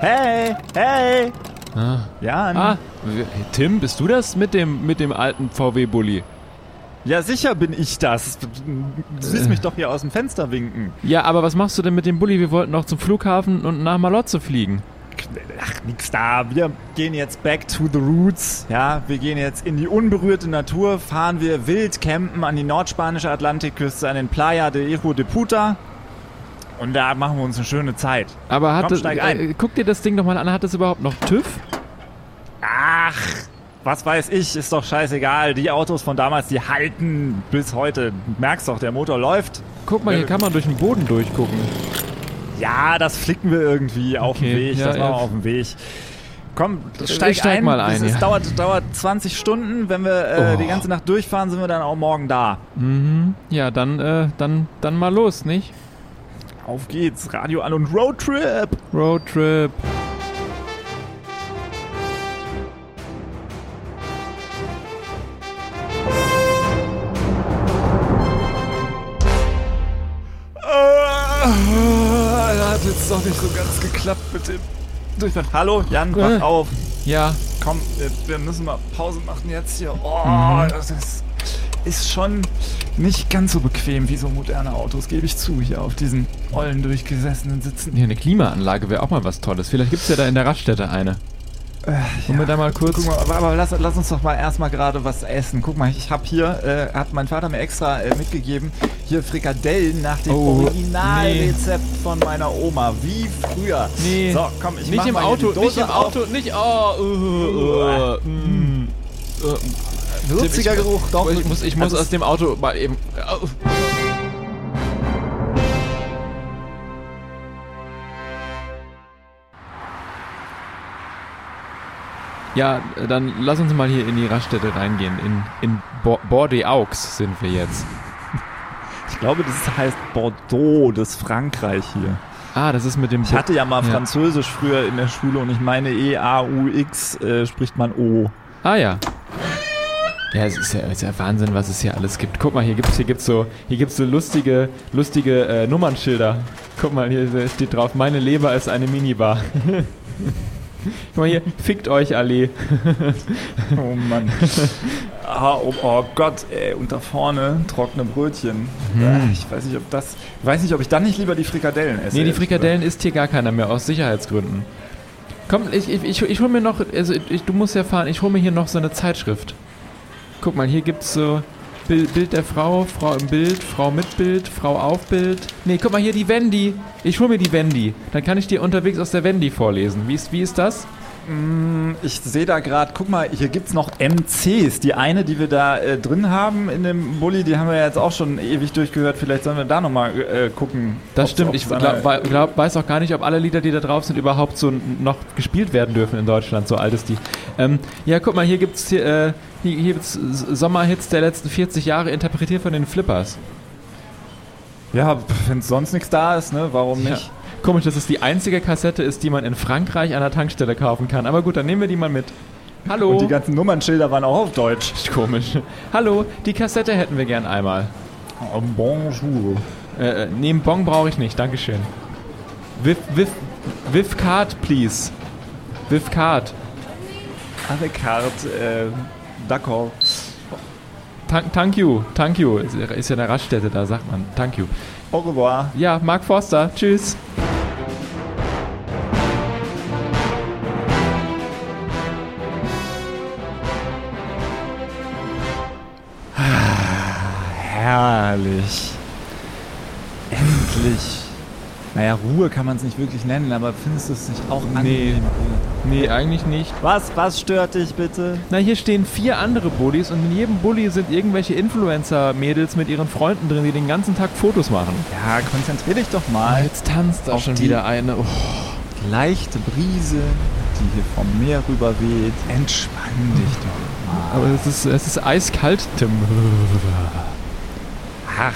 Hey, hey. Ah. Jan. ah, Tim, bist du das mit dem, mit dem alten VW-Bully? Ja, sicher bin ich das. Du siehst mich doch hier aus dem Fenster winken. Ja, aber was machst du denn mit dem Bulli? Wir wollten noch zum Flughafen und nach Malotze fliegen. Ach, nix da. Wir gehen jetzt back to the roots. Ja, wir gehen jetzt in die unberührte Natur, fahren wir wild campen an die nordspanische Atlantikküste, an den Playa de Hijo de Puta. Und da machen wir uns eine schöne Zeit. Aber hat Komm, das, steig ein. äh, guck dir das Ding doch mal an, hat das überhaupt noch TÜV? Ach, was weiß ich, ist doch scheißegal. Die Autos von damals, die halten bis heute. Merkst doch, der Motor läuft. Guck mal, hier Äh, kann man durch den Boden durchgucken. Ja, das flicken wir irgendwie auf dem Okay, Weg. ja, das machen wir ja. auf dem Weg. Komm, steig, steig ein. mal ein, Es ist- ja. dauert, dauert 20 Stunden. Wenn wir äh, Oh. die ganze Nacht durchfahren, sind wir dann auch morgen da. Mhm. Ja, dann, äh, dann, dann mal los, nicht? Auf geht's. Radio an und Roadtrip. Roadtrip. Ah, hat jetzt doch nicht so ganz geklappt mit dem Durchfall. Hallo, Jan, wach Äh. auf. Ja, Komm, wir, wir müssen mal Pause machen jetzt hier. Oh, Mhm. das ist, ist schon nicht ganz so bequem wie so moderne Autos, gebe ich zu, hier auf diesen ollen, durchgesessenen Sitzen. hier eine Klimaanlage wäre auch mal was Tolles. Vielleicht gibt's ja da in der Raststätte eine. Wollen wir da mal kurz... Guck mal, aber, aber lass, lass uns doch mal erstmal gerade was essen. Guck mal, ich habe hier, äh, hat mein Vater mir extra äh, mitgegeben, hier Frikadellen nach dem Oh, Originalrezept von meiner Oma, wie früher. Nee, So, komm, ich nicht mach im mal Auto, die Dose nicht im auf. Auto, nicht... Oh, uh, uh, mm. Würziger Tim, ich- Geruch, doch. Ich muss, ich muss Also, aus dem Auto mal eben... Au. Ja, dann lass uns mal hier in die Raststätte reingehen. In, in Bo Bordeaux sind wir jetzt. Ich glaube, das heißt Bordeaux, das Frankreich hier. Ah, das ist mit dem... Ich hatte ja mal Ja. Französisch früher in der Schule und ich meine E-A-U-X äh, spricht man O. Ah ja. Ja, es ist ja, es ist ja Wahnsinn, was es hier alles gibt. Guck mal, hier gibt's hier gibt's so hier gibt's so lustige lustige äh, Nummernschilder. Guck mal, hier steht drauf: Meine Leber ist eine Minibar. Guck mal hier, fickt euch Allee. Oh Mann. ah, oh, oh Gott, ey, und da vorne trockene Brötchen. Äh, Ich weiß nicht, ob das. Ich weiß nicht, ob ich dann nicht lieber die Frikadellen esse. Nee, die Frikadellen isst hier gar keiner mehr aus Sicherheitsgründen. Komm, ich, ich, ich, ich hol mir noch, also ich, du musst ja fahren, ich hol mir hier noch so eine Zeitschrift. Guck mal, hier gibt's so Bild, Bild der Frau, Frau im Bild, Frau mit Bild, Frau auf Bild. Nee, guck mal hier die Wendy. Ich hol mir die Wendy. Dann kann ich dir unterwegs aus der Wendy vorlesen. Wie ist, wie ist das? gesagt. Ich sehe da gerade, guck mal, hier gibt es noch MCs. Die eine, die wir da äh, drin haben in dem Bulli, die haben wir jetzt auch schon ewig durchgehört. Vielleicht sollen wir da nochmal äh, gucken. Das stimmt. Ich glaub, glaub, weiß auch gar nicht, ob alle Lieder, die da drauf sind, überhaupt so noch gespielt werden dürfen in Deutschland. So alt ist die. Ähm, ja, guck mal, hier gibt's hier, äh, hier, hier gibt's S- Sommerhits der letzten 40 Jahre interpretiert von den Flippers. Ja, wenn sonst nichts da ist, ne? Warum Ja. nicht? Komisch, dass es die einzige Kassette ist, die man in Frankreich an der Tankstelle kaufen kann. Aber gut, dann nehmen wir die mal mit. Hallo. Und die ganzen Nummernschilder waren auch auf Deutsch. Komisch. Hallo, die Kassette hätten wir gern einmal. Oh, bonjour. Äh, äh, nee, Bon brauche ich nicht, Dankeschön. With, with, with card, please. With card. Avec carte, äh, d'accord. Thank, thank you, thank you. Ist, ist ja eine Raststätte, da sagt man. Thank you. Au revoir. Ja, Mark Forster, tschüss. Herrlich. Endlich. Naja, Ruhe kann man es nicht wirklich nennen, aber findest du es nicht auch angenehm? Ruhe? Nee, eigentlich nicht. Was, was stört dich bitte? Na, hier stehen vier andere Bullies und in jedem Bulli sind irgendwelche Influencer-Mädels mit ihren Freunden drin, die den ganzen Tag Fotos machen. Ja, konzentrier dich doch mal. Jetzt tanzt da schon wieder eine. Oh. Leichte Brise, die hier vom Meer rüber weht. Entspann dich doch mal. Aber es ist, es ist eiskalt, Tim. Ach,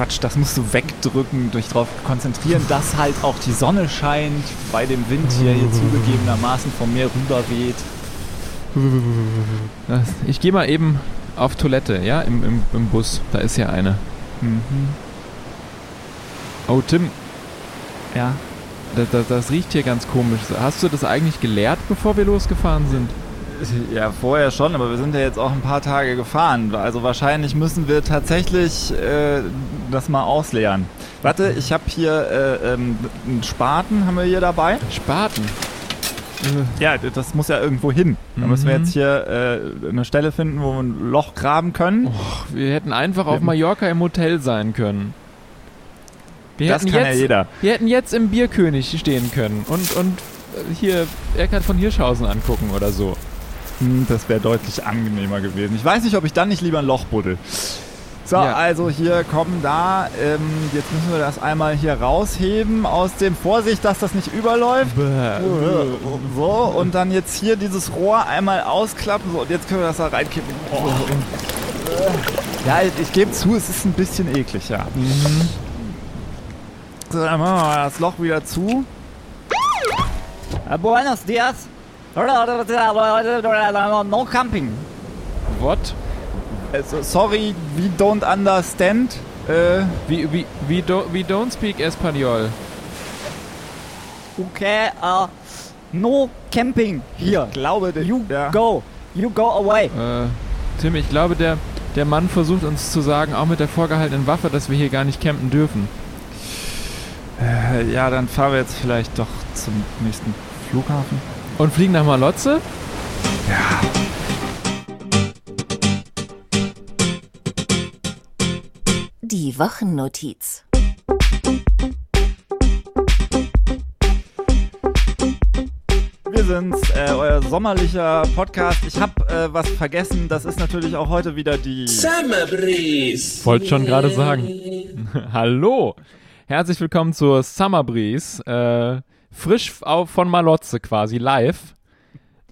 Quatsch, das musst du wegdrücken, dich darauf konzentrieren, dass halt auch die Sonne scheint, bei dem Wind hier, hier zugegebenermaßen vom Meer rüber weht. Das- Ich gehe mal eben auf Toilette, ja, im, im, im Bus. Da ist ja eine. Mhm. Oh, Tim, Ja. Das, das, das riecht hier ganz komisch. Hast du das eigentlich geleert, bevor wir losgefahren sind? Ja, vorher schon, aber wir sind ja jetzt auch ein paar Tage gefahren. Also wahrscheinlich müssen wir tatsächlich äh, das mal ausleeren. Warte, ich habe hier äh, ähm, einen Spaten, haben wir hier dabei. Spaten? Ja, das muss ja irgendwo hin. Da müssen wir Mhm. jetzt hier äh, eine Stelle finden, wo wir ein Loch graben können. Och, wir hätten einfach auf. Mallorca im Hotel sein können. Wir das kann jetzt, ja jeder. Wir hätten jetzt im Bierkönig stehen können und, und äh, hier Eckhard von Hirschhausen angucken oder so. Hm, Das wäre deutlich angenehmer gewesen. Ich weiß nicht, ob ich dann nicht lieber ein Loch buddel. So, Ja. also hier kommen da. Ähm, jetzt müssen wir das einmal hier rausheben aus dem Vorsicht, dass das nicht überläuft. So, und dann jetzt hier dieses Rohr einmal ausklappen. So, und jetzt können wir das da reinkippen. Oh. Ja, ich, ich gebe zu, es ist ein bisschen eklig, ja. Mhm. So, dann machen wir mal das Loch wieder zu. Uh, buenos dias. No camping. What? Also, sorry, we don't understand. Äh, We, we, we, do, we don't speak Espanol. Okay, uh, no camping here. ich glaube, der- You ja. go. You go away. Äh, Tim, ich glaube, der, der Mann versucht uns zu sagen, auch mit der vorgehaltenen Waffe, dass wir hier gar nicht campen dürfen. Äh, ja, dann fahren wir jetzt vielleicht doch zum nächsten Flughafen. Und fliegen nach Malotze? Die Wochennotiz. Wir sind's, äh, euer sommerlicher Podcast. Ich habe äh, was vergessen. Das ist natürlich auch heute wieder die. Summer Breeze. Wollte schon gerade sagen. Hallo! Herzlich willkommen zur Summer Breeze. Äh, frisch auf, von Malotze quasi, live.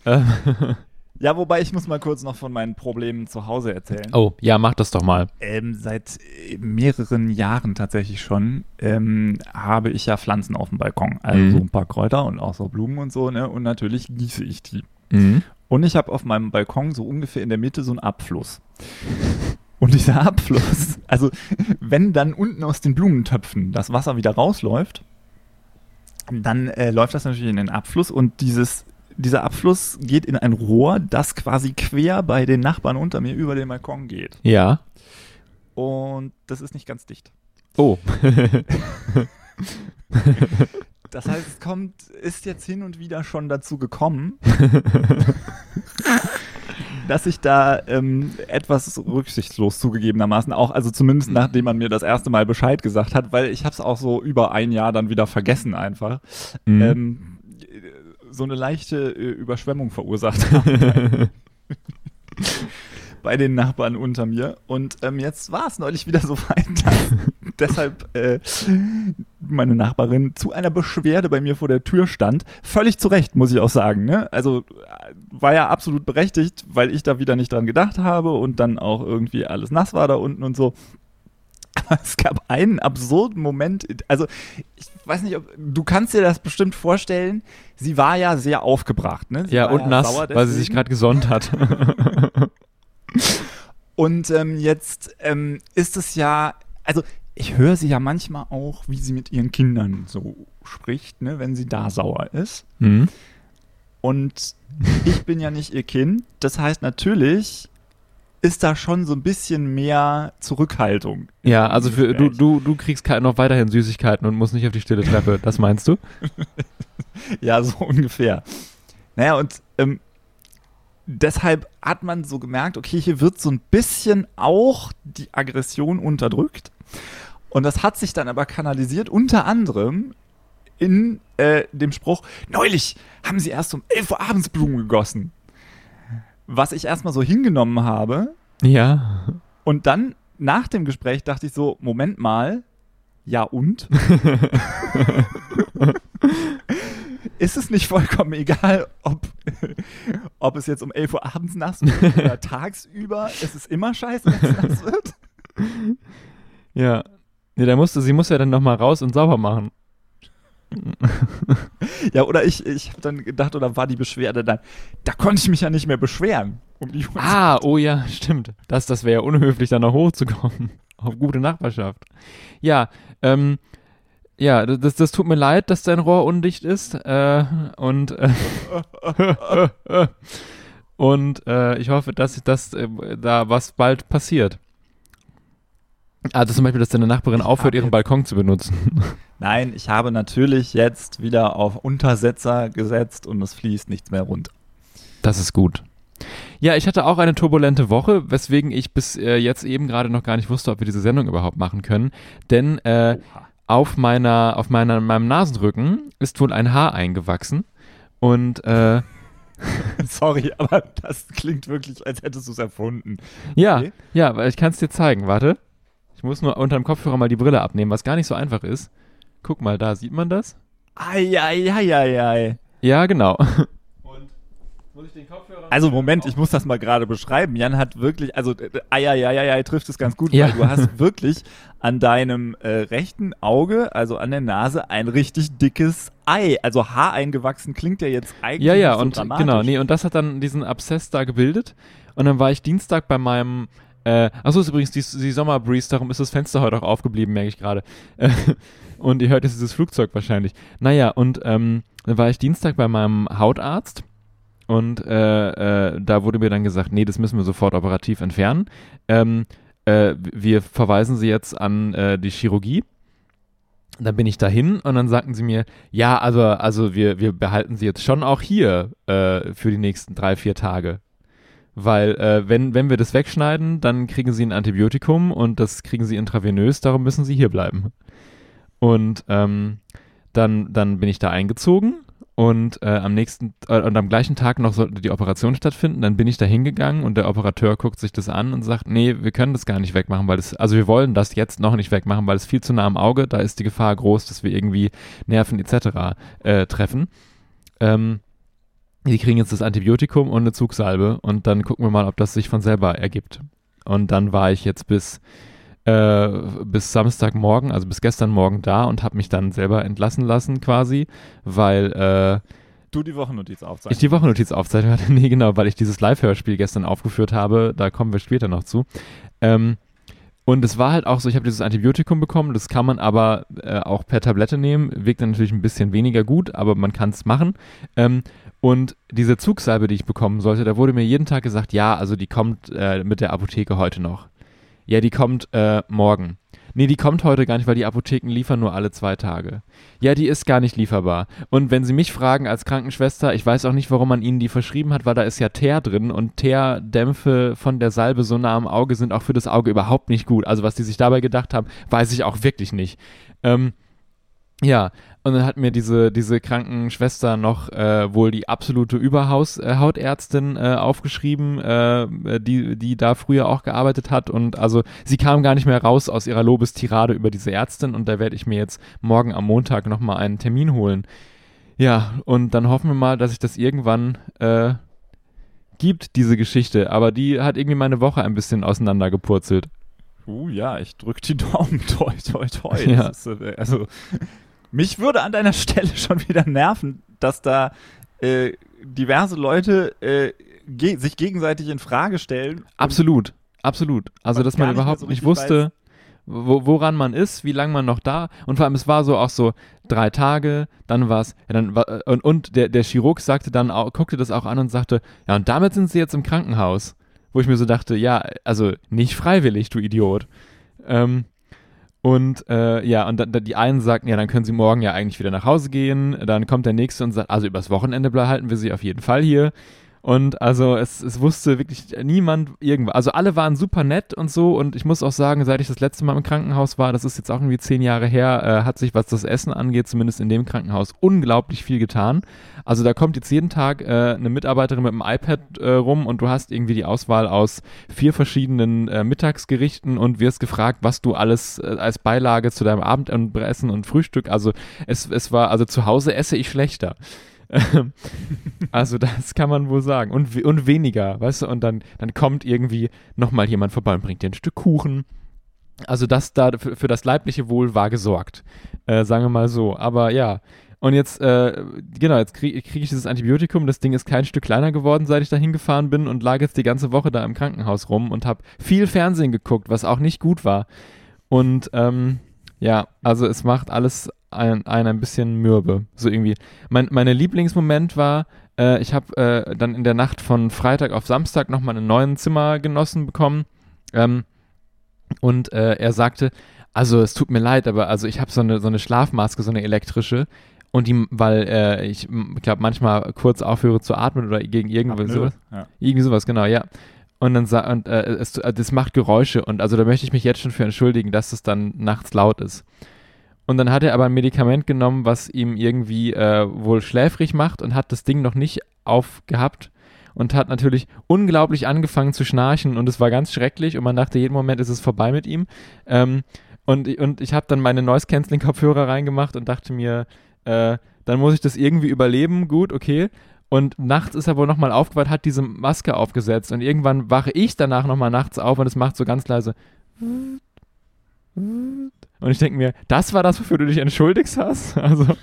Ja, wobei ich muss mal kurz noch von meinen Problemen zu Hause erzählen. oh, ja, mach das doch mal. Ähm, seit äh, mehreren Jahren tatsächlich schon ähm, habe ich ja Pflanzen auf dem Balkon. Also Mhm. so ein paar Kräuter und auch so Blumen und so, ne? Und natürlich gieße ich die. Mhm. Und ich habe auf meinem Balkon so ungefähr in der Mitte so einen Abfluss. Und dieser Abfluss, also wenn dann unten aus den Blumentöpfen das Wasser wieder rausläuft, dann äh, läuft das natürlich in den Abfluss und dieses, dieser Abfluss geht in ein Rohr, das quasi quer bei den Nachbarn unter mir über den Balkon geht. Ja. Und das ist nicht ganz dicht. Oh. Das heißt, es kommt, ist jetzt hin und wieder schon dazu gekommen, dass ich da ähm, etwas rücksichtslos zugegebenermaßen auch, also zumindest nachdem man mir das erste Mal Bescheid gesagt hat, weil ich habe es auch so über ein Jahr dann wieder vergessen einfach, Mhm. ähm, so eine leichte äh, Überschwemmung verursacht haben bei den Nachbarn unter mir. Und ähm, jetzt war es neulich wieder so weit, dass deshalb äh, meine Nachbarin zu einer Beschwerde bei mir vor der Tür stand. Völlig zu Recht, muss ich auch sagen. Ne? Also äh, war ja absolut berechtigt, weil ich da wieder nicht dran gedacht habe und dann auch irgendwie alles nass war da unten und so. Es gab einen absurden Moment. Also, ich weiß nicht, ob du kannst dir das bestimmt vorstellen. Sie war ja sehr aufgebracht, ne? Sie ja, und nass, sauer weil sie sich gerade gesonnt hat. Und ähm, jetzt ähm, ist es ja, also ich höre sie ja manchmal auch, wie sie mit ihren Kindern so spricht, ne, wenn sie da sauer ist. mhm. Und ich bin ja nicht ihr Kind. Das heißt, natürlich ist da schon so ein bisschen mehr Zurückhaltung. Ja, also für, du, du, du kriegst noch weiterhin Süßigkeiten und musst nicht auf die stille Treppe. Das meinst du? Ja, so ungefähr. Naja, und ähm, deshalb hat man so gemerkt, okay, hier wird so ein bisschen auch die Aggression unterdrückt. Und das hat sich dann aber kanalisiert, unter anderem in äh, dem Spruch, neulich haben sie erst um 11 Uhr abends Blumen gegossen. Was ich erstmal so hingenommen habe. Ja. Und dann nach dem Gespräch dachte ich so, Moment mal, ja und? Ist es nicht vollkommen egal, ob, ob es jetzt um 11 Uhr abends nass wird oder tagsüber? Es ist immer scheiße, wenn es nass wird. Ja. Nee, da musste, sie muss ja dann nochmal raus und sauber machen. Ja, oder ich, ich habe dann gedacht, oder war die Beschwerde dann, da konnte ich mich ja nicht mehr beschweren. Um. Ah, oh ja, stimmt. Das, das wäre ja unhöflich, da noch hochzukommen. Auf gute Nachbarschaft. Ja, ähm, ja, das, das tut mir leid, dass dein Rohr undicht ist. Äh, und äh, und äh, ich hoffe, dass, dass äh, da was bald passiert. Also zum Beispiel, dass deine Nachbarin aufhört, ihren Balkon zu benutzen. Nein, ich habe natürlich jetzt wieder auf Untersetzer gesetzt und es fließt nichts mehr runter. Das ist gut. Ja, ich hatte auch eine turbulente Woche, weswegen ich bis äh, jetzt eben gerade noch gar nicht wusste, ob wir diese Sendung überhaupt machen können. Denn äh, auf meiner, auf meiner, meinem Nasendrücken ist wohl ein Haar eingewachsen. Und äh, Sorry, aber das klingt wirklich, als hättest du es erfunden. ja, Okay. ja, weil ich kann es dir zeigen. Warte. Ich muss nur unter dem Kopfhörer mal die Brille abnehmen, was gar nicht so einfach ist. Guck mal, da sieht man das? Eieieiei. Ja, genau. Und muss ich den Kopfhörer Also Moment, ich muss das mal gerade beschreiben. Jan hat wirklich, also äh, eieieiei trifft es ganz gut, Ja. weil du hast wirklich an deinem äh, rechten Auge, also an der Nase, ein richtig dickes Ei. Also Haar eingewachsen klingt ja jetzt eigentlich Ja, ja, nicht so und dramatisch. genau, nee, und das hat dann diesen Abszess da gebildet. Und dann war ich Dienstag bei meinem, äh, achso, ist übrigens die, die Sommerbreeze, darum ist das Fenster heute auch aufgeblieben, merke ich gerade. Äh, und ihr hört jetzt dieses Flugzeug wahrscheinlich. Naja, und ähm, dann war ich Dienstag bei meinem Hautarzt. Und äh, äh, da wurde mir dann gesagt, nee, das müssen wir sofort operativ entfernen. Ähm, äh, wir verweisen Sie jetzt an äh, die Chirurgie. Dann bin ich dahin und dann sagten sie mir, ja, also, also wir, wir behalten sie jetzt schon auch hier äh, für die nächsten drei, vier Tage. Weil äh, wenn, wenn wir das wegschneiden, dann kriegen sie ein Antibiotikum und das kriegen sie intravenös, darum müssen sie hier bleiben. Und ähm, dann, dann bin ich da eingezogen und äh, am nächsten äh, und am gleichen Tag noch sollte die Operation stattfinden. Dann bin ich da hingegangen und der Operateur guckt sich das an und sagt, nee, wir können das gar nicht wegmachen, weil das, also wir wollen das jetzt noch nicht wegmachen, weil es viel zu nah am Auge, da ist die Gefahr groß, dass wir irgendwie Nerven etc. Äh, treffen. Ähm, die kriegen jetzt das Antibiotikum und eine Zugsalbe und dann gucken wir mal, ob das sich von selber ergibt. Und dann war ich jetzt bis äh, bis Samstagmorgen, also bis gestern Morgen da und habe mich dann selber entlassen lassen quasi, weil äh, Du die Wochennotiz aufzeichnen. ich die Wochennotiz aufzeichnen hatte. Nee, genau, weil ich dieses Live-Hörspiel gestern aufgeführt habe. Da kommen wir später noch zu. Ähm, und es war halt auch so, ich habe dieses Antibiotikum bekommen, das kann man aber äh, auch per Tablette nehmen, wirkt dann natürlich ein bisschen weniger gut, aber man kann es machen. Ähm, und diese Zugsalbe, die ich bekommen sollte, da wurde mir jeden Tag gesagt, ja, also die kommt äh, mit der Apotheke heute noch. Ja, die kommt äh, morgen. Nee, die kommt heute gar nicht, weil die Apotheken liefern nur alle zwei Tage. Ja, die ist gar nicht lieferbar. Und wenn Sie mich fragen als Krankenschwester, ich weiß auch nicht, warum man Ihnen die verschrieben hat, weil da ist ja Teer drin und Teerdämpfe von der Salbe so nah am Auge sind auch für das Auge überhaupt nicht gut. Also was die sich dabei gedacht haben, weiß ich auch wirklich nicht. Ähm, ja, und dann hat mir diese, diese Krankenschwester noch äh, wohl die absolute Überhausärztin äh, aufgeschrieben, äh, die, die da früher auch gearbeitet hat. Und also sie kam gar nicht mehr raus aus ihrer Lobestirade über diese Ärztin und da werde ich mir jetzt morgen am Montag nochmal einen Termin holen. Ja, und dann hoffen wir mal, dass sich das irgendwann äh, gibt, diese Geschichte. Aber die hat irgendwie meine Woche ein bisschen auseinandergepurzelt. Uh, ja, ich drück die Daumen. Toi, toi, toi. Ja. Ist, äh, also, mich würde an deiner Stelle schon wieder nerven, dass da äh, diverse Leute äh, ge sich gegenseitig in Frage stellen. Absolut, absolut. Also, dass man nicht überhaupt so nicht wusste, wo, woran man ist, wie lange man noch da. Und vor allem, es war so auch so drei Tage, dann war es, ja, dann war, und, und der, der Chirurg sagte dann auch, guckte das auch an und sagte, ja, und damit sind sie jetzt im Krankenhaus. Wo ich mir so dachte, ja, also nicht freiwillig, du Idiot. Ähm, und äh, ja, und dann, dann die einen sagten, ja, dann können sie morgen ja eigentlich wieder nach Hause gehen. Dann kommt der nächste und sagt, also übers Wochenende halten wir sie auf jeden Fall hier. Und also es, es wusste wirklich niemand irgendwas. Also alle waren super nett und so. Und ich muss auch sagen, seit ich das letzte Mal im Krankenhaus war, das ist jetzt auch irgendwie zehn Jahre her, äh, hat sich, was das Essen angeht, zumindest in dem Krankenhaus, unglaublich viel getan. Also da kommt jetzt jeden Tag äh, eine Mitarbeiterin mit einem iPad äh, rum und du hast irgendwie die Auswahl aus vier verschiedenen äh, Mittagsgerichten und wirst gefragt, was du alles äh, als Beilage zu deinem Abendessen und Frühstück. Also es, es war, also zu Hause esse ich schlechter. Ähm, also das kann man wohl sagen. Und, und weniger, weißt du, und dann, dann kommt irgendwie nochmal jemand vorbei und bringt dir ein Stück Kuchen. Also das da für, für das leibliche Wohl war gesorgt. Äh, sagen wir mal so. Aber ja. Und jetzt, äh, genau, jetzt kriege krieg ich dieses Antibiotikum. Das Ding ist kein Stück kleiner geworden, seit ich da hingefahren bin und lag jetzt die ganze Woche da im Krankenhaus rum und habe viel Fernsehen geguckt, was auch nicht gut war. Und ähm, ja, also es macht alles ein, ein, ein bisschen mürbe. So irgendwie. Mein meine Lieblingsmoment war, äh, ich habe äh, dann in der Nacht von Freitag auf Samstag nochmal einen neuen Zimmergenossen bekommen. Ähm, und äh, er sagte, also es tut mir leid, aber also ich habe so eine, so eine Schlafmaske, so eine elektrische. Und die, weil äh, ich glaube manchmal kurz aufhöre zu atmen oder gegen irgendwie Apnoe, sowas. Ja. Irgendwie sowas, genau, ja. Und dann sa und äh, es, das macht Geräusche und also da möchte ich mich jetzt schon für entschuldigen, dass es dann nachts laut ist. Und dann hat er aber ein Medikament genommen, was ihm irgendwie äh, wohl schläfrig macht und hat das Ding noch nicht aufgehabt und hat natürlich unglaublich angefangen zu schnarchen und es war ganz schrecklich und man dachte, jeden Moment ist es vorbei mit ihm. Ähm, und, und ich habe dann meine Noise-Canceling-Kopfhörer reingemacht und dachte mir, äh, dann muss ich das irgendwie überleben, gut, okay. Und nachts ist er wohl nochmal aufgewacht, hat diese Maske aufgesetzt und irgendwann wache ich danach nochmal nachts auf und es macht so ganz leise. Und ich denke mir, das war das, wofür du dich entschuldigst hast? Also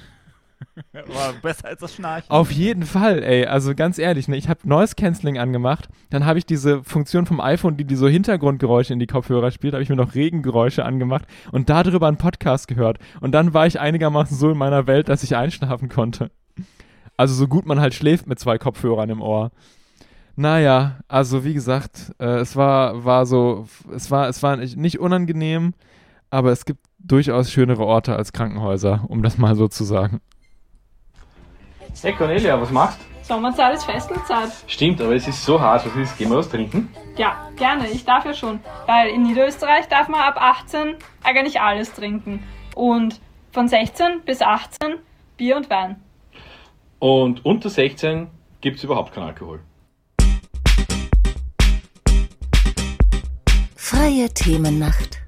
War besser als das Schnarchen. auf jeden Fall, ey. Also ganz ehrlich, ne, ich habe Noise Cancelling angemacht, dann habe ich diese Funktion vom iPhone, die die so Hintergrundgeräusche in die Kopfhörer spielt, habe ich mir noch Regengeräusche angemacht und darüber einen Podcast gehört. Und dann war ich einigermaßen so in meiner Welt, dass ich einschlafen konnte. Also so gut man halt schläft mit zwei Kopfhörern im Ohr. Naja, also wie gesagt, äh, es war, war so, es war, es war nicht nicht unangenehm, aber es gibt durchaus schönere Orte als Krankenhäuser, um das mal so zu sagen. Hey Cornelia, was machst Sommerzeit ist Festenzeit. Stimmt, aber es ist so heiß. Was ist? Gehen wir was trinken? Ja, gerne, ich darf ja schon. Weil in Niederösterreich darf man ab 18 eigentlich alles trinken. Und von 16 bis 18 Bier und Wein. Und unter 16 gibt es überhaupt keinen Alkohol. Freie Themennacht.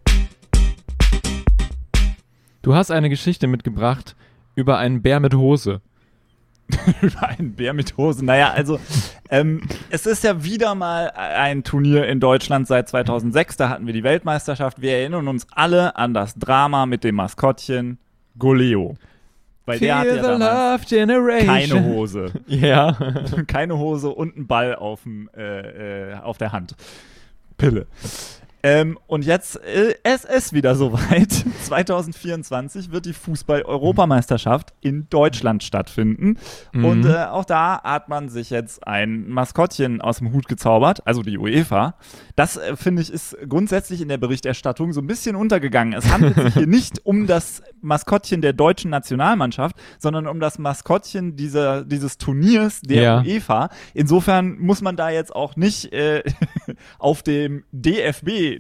Du hast eine Geschichte mitgebracht über einen Bär mit Hose. über einen Bär mit Hose. Naja, also ähm, es ist ja wieder mal ein Turnier in Deutschland seit 2006. Da hatten wir die Weltmeisterschaft. Wir erinnern uns alle an das Drama mit dem Maskottchen Goleo. Weil der hatte ja Generation. keine Hose. Ja. keine Hose und einen Ball auf, dem, äh, äh, auf der Hand. Pille. Ähm, und jetzt äh, es ist wieder soweit. 2024 wird die Fußball-Europameisterschaft in Deutschland stattfinden. Mhm. Und äh, auch da hat man sich jetzt ein Maskottchen aus dem Hut gezaubert, also die UEFA. Das, äh, finde ich, ist grundsätzlich in der Berichterstattung so ein bisschen untergegangen. Es handelt sich hier nicht um das Maskottchen der deutschen Nationalmannschaft, sondern um das Maskottchen dieser, dieses Turniers der Ja. UEFA. Insofern muss man da jetzt auch nicht äh, auf dem DFB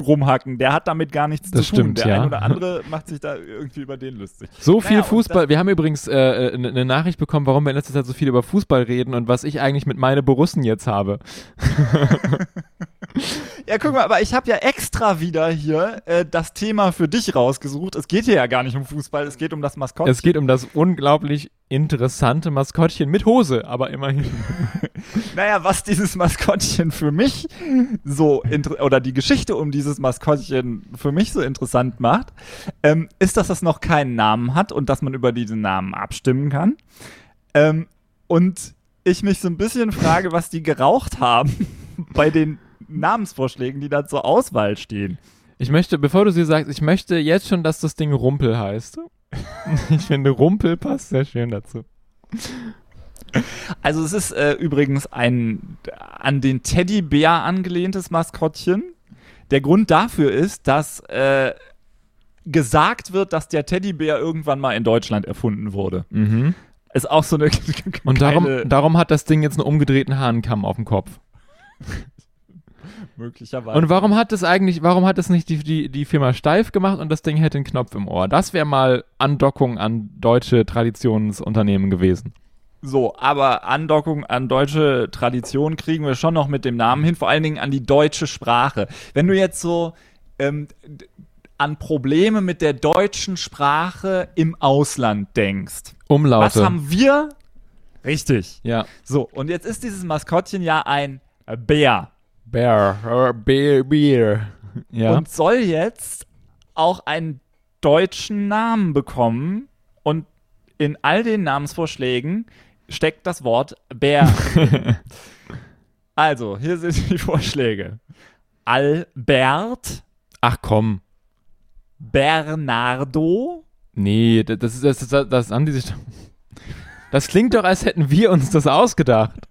rumhacken. Der hat damit gar nichts Das zu tun. stimmt, der ja. ein oder andere macht sich da irgendwie über den lustig. So viel Naja, Fußball. Wir haben übrigens äh, eine ne Nachricht bekommen, warum wir in letzter Zeit so viel über Fußball reden und was ich eigentlich mit meine Borussen jetzt habe. Ja, guck mal, aber ich habe ja extra wieder hier äh, das Thema für dich rausgesucht. Es geht hier ja gar nicht um Fußball, es geht um das Maskottchen. Es geht um das unglaublich interessante Maskottchen mit Hose, aber immerhin. Naja, was dieses Maskottchen für mich so oder die Geschichte um dieses Maskottchen für mich so interessant macht, ähm, ist, dass das noch keinen Namen hat und dass man über diesen Namen abstimmen kann. Ähm, und ich mich so ein bisschen frage, was die geraucht haben bei den Namensvorschlägen, die da zur Auswahl stehen. Ich möchte, bevor du sie sagst, ich möchte jetzt schon, dass das Ding Rumpel heißt. Ich finde, Rumpel passt sehr schön dazu. Also es ist äh, übrigens ein an den Teddybär angelehntes Maskottchen. Der Grund dafür ist, dass äh, gesagt wird, dass der Teddybär irgendwann mal in Deutschland erfunden wurde. Mhm. Ist auch so eine Und darum, darum hat das Ding jetzt einen umgedrehten Hahnenkamm auf dem Kopf. Möglicherweise. Und warum hat das eigentlich, warum hat das nicht die, die, die Firma Steif gemacht und das Ding hätte einen Knopf im Ohr? Das wäre mal Andockung an deutsche Traditionsunternehmen gewesen. So, aber Andockung an deutsche Tradition kriegen wir schon noch mit dem Namen hin, vor allen Dingen an die deutsche Sprache. Wenn du jetzt so ähm, an Probleme mit der deutschen Sprache im Ausland denkst, Umlaute. was haben wir? Richtig. ja. So, und jetzt ist dieses Maskottchen ja ein Bär Bear. äh, Bear, Beer. Ja. und soll jetzt auch einen deutschen Namen bekommen und in all den Namensvorschlägen steckt das Wort Bär. also, hier sind die Vorschläge. Albert, Ach komm. Bernardo, Nee, das ist, das, ist, das haben die sich. Das klingt doch, als hätten wir uns das ausgedacht.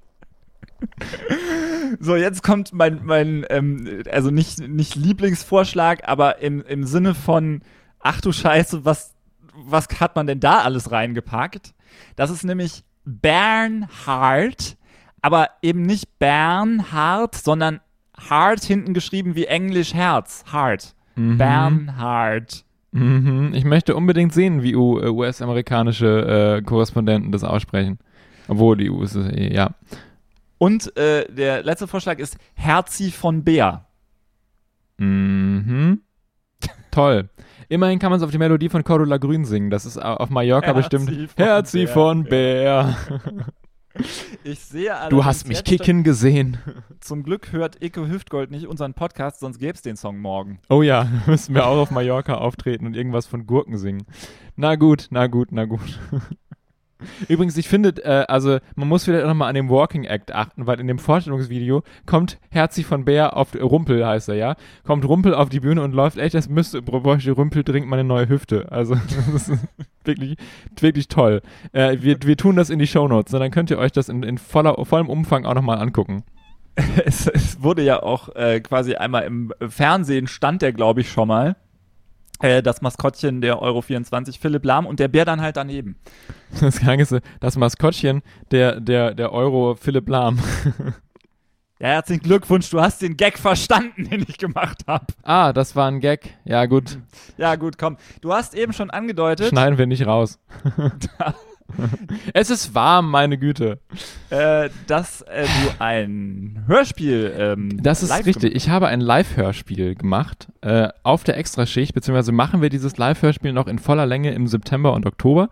So, jetzt kommt mein, mein ähm, also nicht, nicht Lieblingsvorschlag, aber im, im Sinne von, ach du Scheiße, was, was hat man denn da alles reingepackt? Das ist nämlich Bernhard, aber eben nicht Bernhard, sondern Hard hinten geschrieben wie Englisch Herz. Hard. Mhm. Bernhard. Mhm. Ich möchte unbedingt sehen, wie U- äh, US-amerikanische äh, Korrespondenten das aussprechen. Obwohl die US, äh, ja. Und äh, der letzte Vorschlag ist Herzi von Bär. Mhm. Toll. Immerhin kann man es auf die Melodie von Cordula Grün singen. Das ist au- auf Mallorca Herzi bestimmt. von Herzi Bär. von Bär. Ich sehe Du hast mich kicken gesehen. Zum Glück hört Icke Hüftgold nicht unseren Podcast, sonst gäbe es den Song morgen. Oh ja, müssen wir auch auf Mallorca auftreten und irgendwas von Gurken singen. Na gut, na gut, na gut. Übrigens, ich finde, äh, also man muss wieder nochmal an den Walking Act achten, weil in dem Vorstellungsvideo kommt Herzi von Bär auf Rumpel heißt er, ja, kommt Rumpel auf die Bühne und läuft echt, das müsste bräuchte Rumpel dringend mal eine neue Hüfte. Also das ist wirklich, wirklich toll. Äh, wir, wir tun das in die Shownotes, ne? dann könnt ihr euch das in, in voller, vollem Umfang auch nochmal angucken. Es, es wurde ja auch äh, quasi einmal im Fernsehen, stand der, glaube ich, schon mal. Äh, das Maskottchen der Euro 24, Philipp Lahm und der Bär dann halt daneben. Das Kranke ist, das Maskottchen der, der, der Euro Philipp Lahm. Ja, herzlichen Glückwunsch, du hast den Gag verstanden, den ich gemacht habe. Ah, das war ein Gag. Ja, gut. Ja, gut, komm. Du hast eben schon angedeutet, Schneiden wir nicht raus. es ist warm, meine Güte. äh, dass äh, du ein Hörspiel. Ähm, Das ist live richtig. Ich habe ein Live-Hörspiel gemacht äh, auf der Extraschicht, beziehungsweise machen wir dieses Live-Hörspiel noch in voller Länge im September und Oktober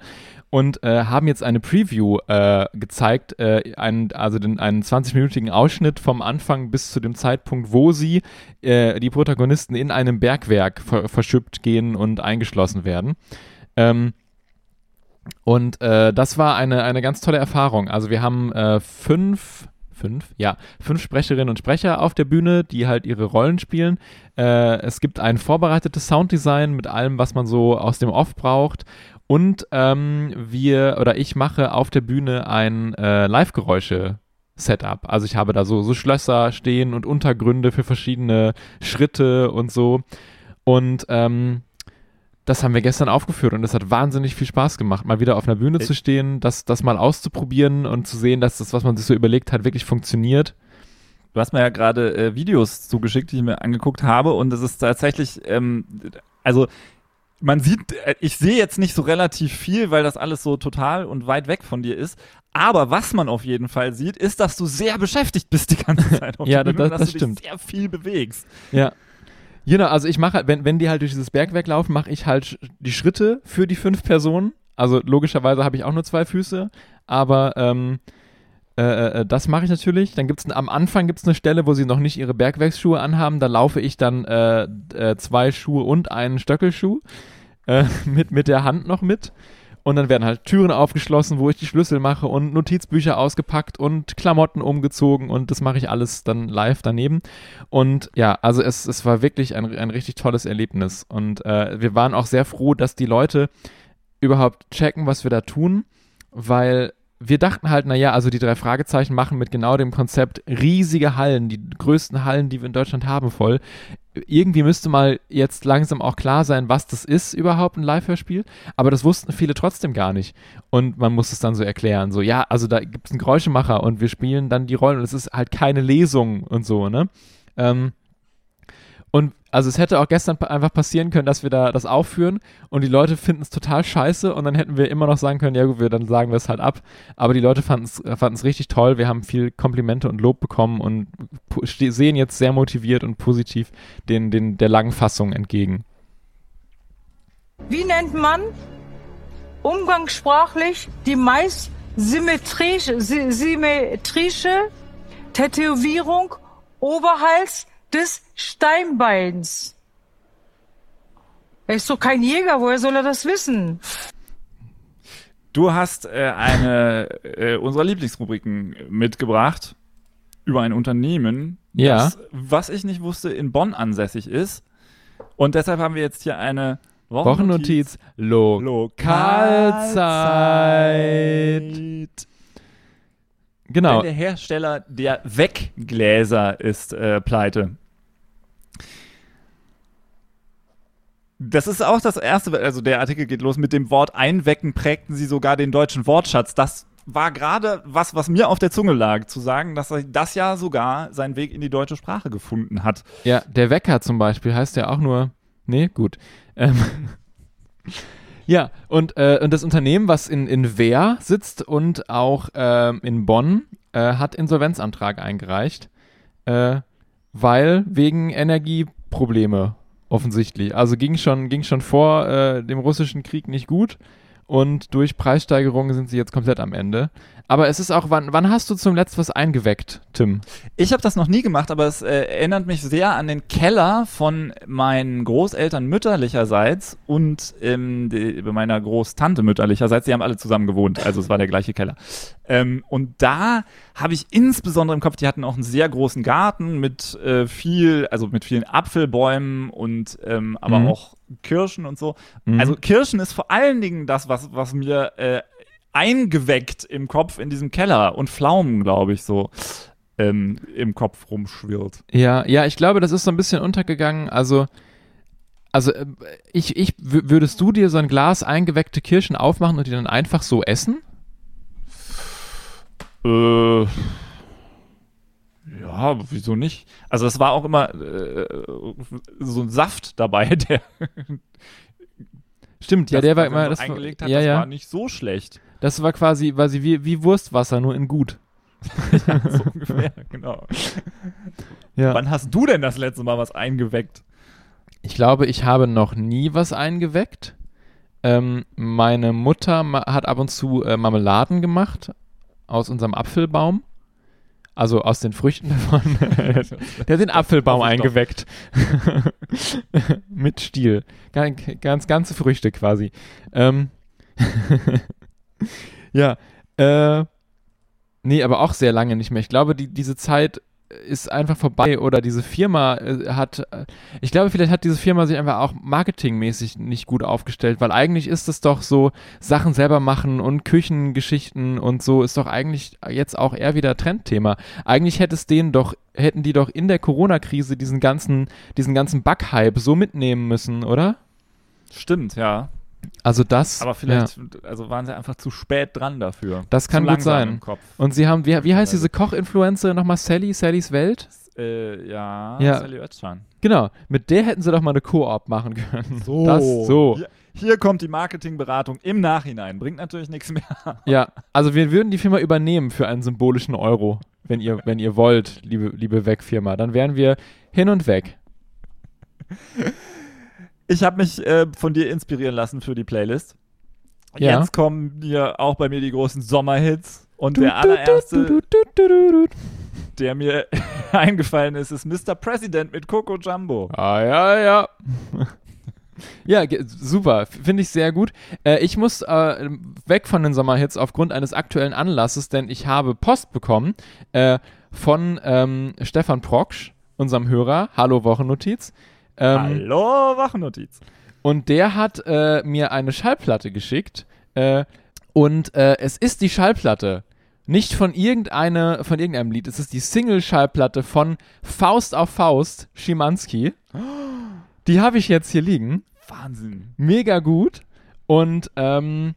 und äh, haben jetzt eine Preview äh, gezeigt, äh, einen, also den, einen 20-minütigen Ausschnitt vom Anfang bis zu dem Zeitpunkt, wo sie, äh, die Protagonisten, in einem Bergwerk ver verschüppt gehen und eingeschlossen werden. Ähm, und äh, das war eine, eine ganz tolle Erfahrung. Also wir haben äh, fünf, fünf, ja, fünf Sprecherinnen und Sprecher auf der Bühne, die halt ihre Rollen spielen. Äh, es gibt ein vorbereitetes Sounddesign mit allem, was man so aus dem Off braucht. Und ähm, wir oder ich mache auf der Bühne ein äh, Live-Geräusche. Setup. Also ich habe da so, so Schlösser stehen und Untergründe für verschiedene Schritte und so. Und ähm, das haben wir gestern aufgeführt und es hat wahnsinnig viel Spaß gemacht, mal wieder auf einer Bühne zu stehen, das, das mal auszuprobieren und zu sehen, dass das, was man sich so überlegt hat, wirklich funktioniert. Du hast mir ja gerade äh, Videos zugeschickt, die ich mir angeguckt habe und es ist tatsächlich, ähm, also man sieht, äh, ich sehe jetzt nicht so relativ viel, weil das alles so total und weit weg von dir ist. Aber was man auf jeden Fall sieht, ist, dass du sehr beschäftigt bist die ganze Zeit. Auf Ja, das- und das dass du stimmt. Dich sehr viel bewegst. Ja. Genau, also ich mache, wenn, wenn die halt durch dieses Bergwerk laufen, mache ich halt die Schritte für die fünf Personen. Also logischerweise habe ich auch nur zwei Füße, aber ähm, äh, äh, das mache ich natürlich. Dann gibt's ein, am Anfang gibt's eine Stelle, wo sie noch nicht ihre Bergwerksschuhe anhaben. Da laufe ich dann äh, äh, zwei Schuhe und einen Stöckelschuh äh, mit, mit der Hand noch mit. Und dann werden halt Türen aufgeschlossen, wo ich die Schlüssel mache und Notizbücher ausgepackt und Klamotten umgezogen und das mache ich alles dann live daneben. Und ja, also es, es war wirklich ein, ein richtig tolles Erlebnis. Und äh, wir waren auch sehr froh, dass die Leute überhaupt checken, was wir da tun, weil wir dachten halt, naja, also die drei Fragezeichen machen mit genau dem Konzept riesige Hallen, die größten Hallen, die wir in Deutschland haben, voll. Irgendwie müsste mal jetzt langsam auch klar sein, was das ist überhaupt ein Live-Hörspiel. Aber das wussten viele trotzdem gar nicht. Und man muss es dann so erklären. So, ja, also da gibt es einen Geräuschemacher und wir spielen dann die Rollen und es ist halt keine Lesung und so, ne? Ähm, und also es hätte auch gestern einfach passieren können, dass wir da das aufführen und die Leute finden es total scheiße und dann hätten wir immer noch sagen können, ja gut, wir, dann sagen wir es halt ab. Aber die Leute fanden es richtig toll. Wir haben viel Komplimente und Lob bekommen und sehen jetzt sehr motiviert und positiv den, den, der langen Fassung entgegen. Wie nennt man umgangssprachlich die meist symmetrische, sy- symmetrische Tätowierung oberhalb des Steinbeins? Er ist doch kein Jäger, woher soll er das wissen? Du hast äh, eine äh, unserer Lieblingsrubriken mitgebracht über ein Unternehmen, Ja. das, was ich nicht wusste, in Bonn ansässig ist. Und deshalb haben wir jetzt hier eine Wochennotiz, Lokalzeit. Genau. Denn der Hersteller der Weggläser ist äh, pleite. Das ist auch das erste, also der Artikel geht los mit dem Wort einwecken prägten sie sogar den deutschen Wortschatz. Das war gerade was, was mir auf der Zunge lag, zu sagen, dass das ja sogar seinen Weg in die deutsche Sprache gefunden hat. Ja, der Wecker zum Beispiel heißt ja auch nur. Nee, gut. Ähm, ja, und, äh, und das Unternehmen, was in, in Wehr sitzt und auch ähm, in Bonn, äh, hat Insolvenzantrag eingereicht, äh, weil wegen Energieprobleme offensichtlich. Also ging schon, ging schon vor äh, dem russischen Krieg nicht gut und durch Preissteigerungen sind sie jetzt komplett am Ende. Aber es ist auch, wann, wann hast du zum letzten was eingeweckt, Tim? Ich habe das noch nie gemacht, aber es äh, erinnert mich sehr an den Keller von meinen Großeltern mütterlicherseits und ähm, die, meiner Großtante mütterlicherseits. Die haben alle zusammen gewohnt, also es war der gleiche Keller. Ähm, und da habe ich insbesondere im Kopf, die hatten auch einen sehr großen Garten mit äh, viel, also mit vielen Apfelbäumen und ähm, aber Mhm. auch Kirschen und so. Mhm. Also Kirschen ist vor allen Dingen das, was, was mir äh, eingeweckt im Kopf in diesem Keller und Pflaumen, glaube ich, so ähm, im Kopf rumschwirrt. Ja, ja, ich glaube, das ist so ein bisschen untergegangen. Also, also äh, ich, ich, würdest du dir so ein Glas eingeweckte Kirschen aufmachen und die dann einfach so essen? Äh, ja, wieso nicht? Also es war auch immer äh, so ein Saft dabei, der Stimmt, ja, das, der war er immer, das eingelegt hat, ja, das ja, war nicht so schlecht. das war quasi, quasi wie, wie Wurstwasser, nur in gut. so ungefähr, genau. Ja. Wann hast du denn das letzte Mal was eingeweckt? Ich glaube, ich habe noch nie was eingeweckt. Ähm, meine Mutter ma hat ab und zu äh, Marmeladen gemacht aus unserem Apfelbaum. Also aus den Früchten davon. Der hat den Apfelbaum eingeweckt. Mit Stiel. Ganz, ganz ganze Früchte quasi. Ähm ja. Äh, nee, aber auch sehr lange nicht mehr. Ich glaube, die, diese Zeit ist einfach vorbei oder diese Firma äh, hat, äh, ich glaube, vielleicht hat diese Firma sich einfach auch marketingmäßig nicht gut aufgestellt, weil eigentlich ist es doch so, Sachen selber machen und Küchengeschichten und so ist doch eigentlich jetzt auch eher wieder Trendthema. Eigentlich hätte es denen doch, hätten die doch in der Corona-Krise diesen ganzen, diesen ganzen Bug-Hype so mitnehmen müssen, oder? Stimmt, ja. Also das. Aber vielleicht, also waren sie einfach zu spät dran dafür. Das kann zu gut langsam sein. Im Kopf. Und sie haben, wie, wie heißt diese Koch-Influencer nochmal? Sally? Sallys Welt? Äh, ja, Ja. Sally Oetschan. Genau. Mit der hätten sie doch mal eine Koop machen können. So. Das, so. Hier, hier kommt die Marketingberatung im Nachhinein. Bringt natürlich nichts mehr. Ja, also wir würden die Firma übernehmen für einen symbolischen Euro, wenn ihr, wenn ihr wollt, liebe, liebe Weg-Firma. Dann wären wir hin und weg. Ich habe mich äh, von dir inspirieren lassen für die Playlist. Ja. Jetzt kommen hier auch bei mir die großen Sommerhits. Und der allererste, der mir eingefallen ist, ist Mr. President mit Coco Jumbo. Ah, ja, ja. Ja, super. Finde ich sehr gut. Äh, ich muss äh, weg von den Sommerhits aufgrund eines aktuellen Anlasses, denn ich habe Post bekommen äh, von ähm, Stefan Proksch, unserem Hörer. Hallo Wochennotiz. Ähm, Hallo, Wochennotiz. Und der hat äh, mir eine Schallplatte geschickt. Äh, und äh, es ist die Schallplatte. Nicht von, irgendeine, von irgendeinem Lied. Es ist die Single-Schallplatte von Faust auf Faust, Schimanski. Die habe ich jetzt hier liegen. Wahnsinn. Mega gut. Und ähm,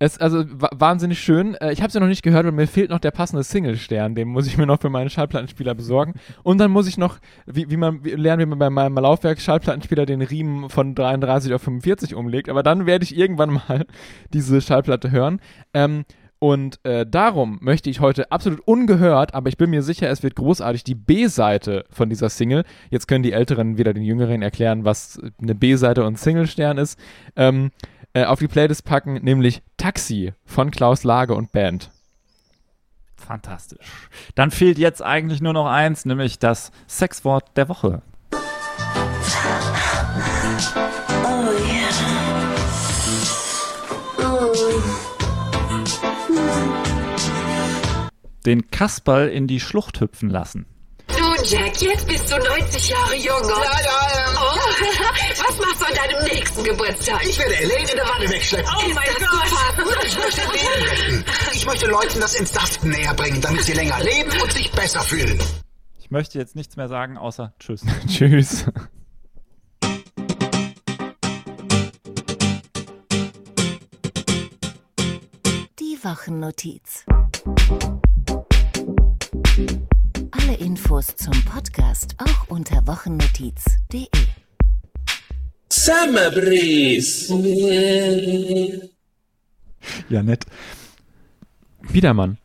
es also wa- wahnsinnig schön. Äh, ich habe sie noch nicht gehört und mir fehlt noch der passende Single-Stern. Den muss ich mir noch für meinen Schallplattenspieler besorgen. Und dann muss ich noch, wie, wie man wie, lernen, wie man bei meinem Laufwerk-Schallplattenspieler den Riemen von 33 auf 45 umlegt. Aber dann werde ich irgendwann mal diese Schallplatte hören. Ähm, und äh, darum möchte ich heute absolut ungehört, aber ich bin mir sicher, es wird großartig, die B-Seite von dieser Single. Jetzt können die Älteren wieder den Jüngeren erklären, was eine B-Seite und Single-Stern ist. Ähm, äh, auf die Playlist packen, nämlich Taxi von Klaus Lage und Band. Fantastisch. Dann fehlt jetzt eigentlich nur noch eins, nämlich das Sexwort der Woche. Den Kasperl in die Schlucht hüpfen lassen. Du, Jack, jetzt bist du 90 Jahre jünger. Ja, ja, ja. Oh, was machst du an deinem nächsten Geburtstag? Ich werde Elaine in der Wanne wegschleppen. Oh mein Gott! Ich möchte Leben retten. Ich möchte Leuten das Entsaften näher bringen, damit sie länger leben und sich besser fühlen. Ich möchte jetzt nichts mehr sagen, außer Tschüss. Tschüss. Die Wochennotiz. Alle Infos zum Podcast auch unter wochennotiz.de. Summer Breeze. Ja, nett. Biedermann.